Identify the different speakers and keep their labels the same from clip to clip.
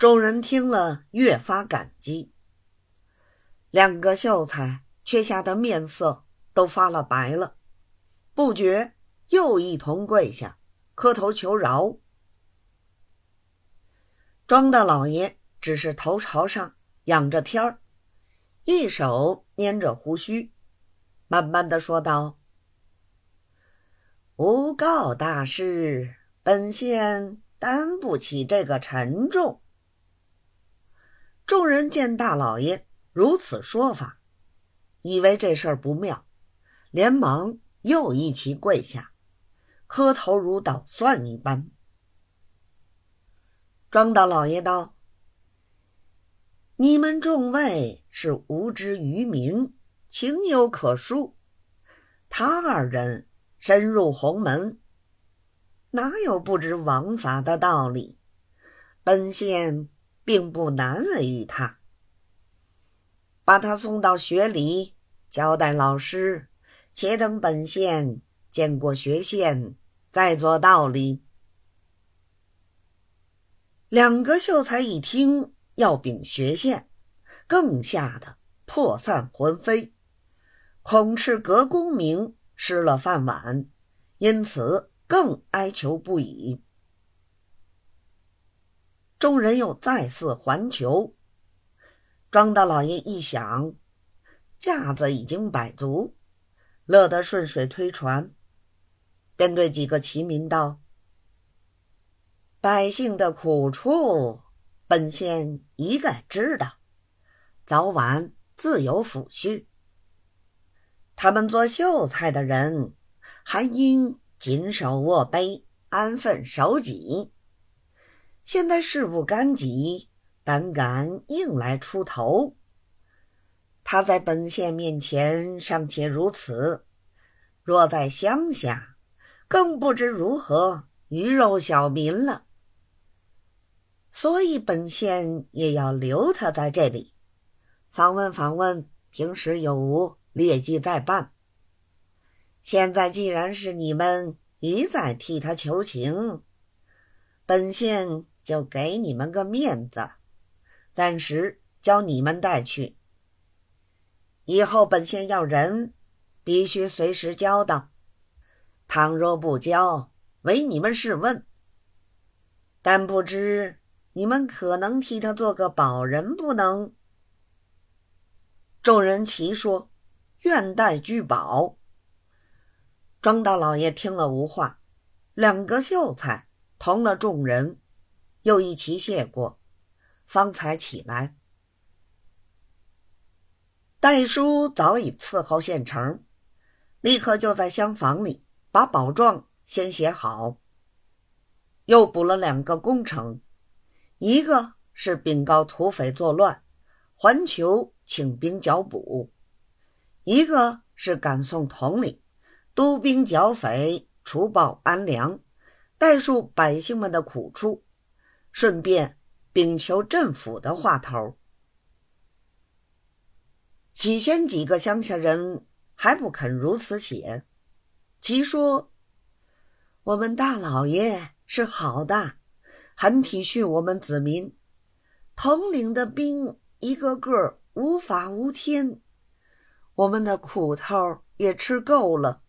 Speaker 1: 众人听了，越发感激。两个秀才却吓得面色都发了白了，不觉又一同跪下，磕头求饶。庄大老爷只是头朝上仰着天儿，一手捻着胡须，慢慢的说道：“诬告大师，本县担不起这个沉重。”众人见大老爷。如此说法，以为这事儿不妙，连忙又一起跪下，磕头如捣蒜一般。庄大老爷道：“你们众位是无知愚民，情有可恕。他二人深入鸿门，哪有不知王法的道理？本仙并不难为于他。”把他送到学里，交代老师，且等本县见过学县，再做道理。两个秀才一听要禀学县，更吓得魄散魂飞，恐赤阁功名失了饭碗，因此更哀求不已。众人又再次还求。庄大老爷一想，架子已经摆足，乐得顺水推船，便对几个齐民道：“百姓的苦处，本县一概知道，早晚自有抚恤。他们做秀才的人，还应谨守握碑，安分守己。现在事不干己。”胆敢硬来出头，他在本县面前尚且如此，若在乡下，更不知如何鱼肉小民了。所以本县也要留他在这里，访问访问，平时有无劣迹再办。现在既然是你们一再替他求情，本县就给你们个面子。暂时交你们带去，以后本县要人，必须随时交到。倘若不交，唯你们试问。但不知你们可能替他做个保人，不能？众人齐说：“愿带居保。”庄大老爷听了无话，两个秀才同了众人，又一齐谢过。方才起来，戴叔早已伺候现成，立刻就在厢房里把保状先写好，又补了两个工程，一个是禀告土匪作乱，环球请兵剿捕；一个是赶送统领，督兵剿匪，除暴安良，代述百姓们的苦处，顺便。禀求镇府的话头。起先几个乡下人还不肯如此写，其说：“我们大老爷是好的，很体恤我们子民。统领的兵一个个无法无天，我们的苦头也吃够了，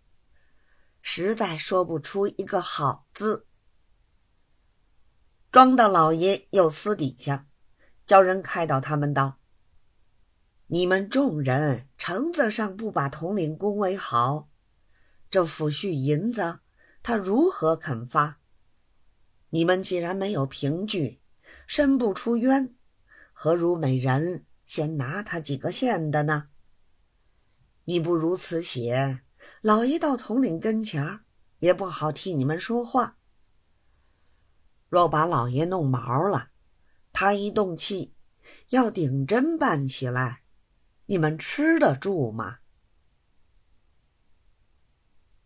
Speaker 1: 实在说不出一个好字。”庄大老爷又私底下叫人开导他们道：“你们众人橙子上不把统领恭维好，这抚恤银子他如何肯发？你们既然没有凭据，申不出冤，何如每人先拿他几个县的呢？你不如此写，老爷到统领跟前儿也不好替你们说话。”若把老爷弄毛了，他一动气，要顶针办起来，你们吃得住吗？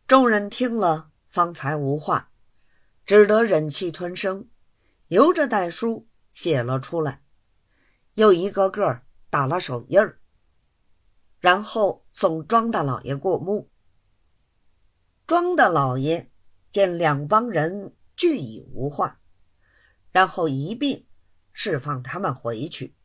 Speaker 1: 众人听了，方才无话，只得忍气吞声，由着代书写了出来，又一个个打了手印儿，然后送庄大老爷过目。庄大老爷见两帮人俱已无话。然后一并释放他们回去。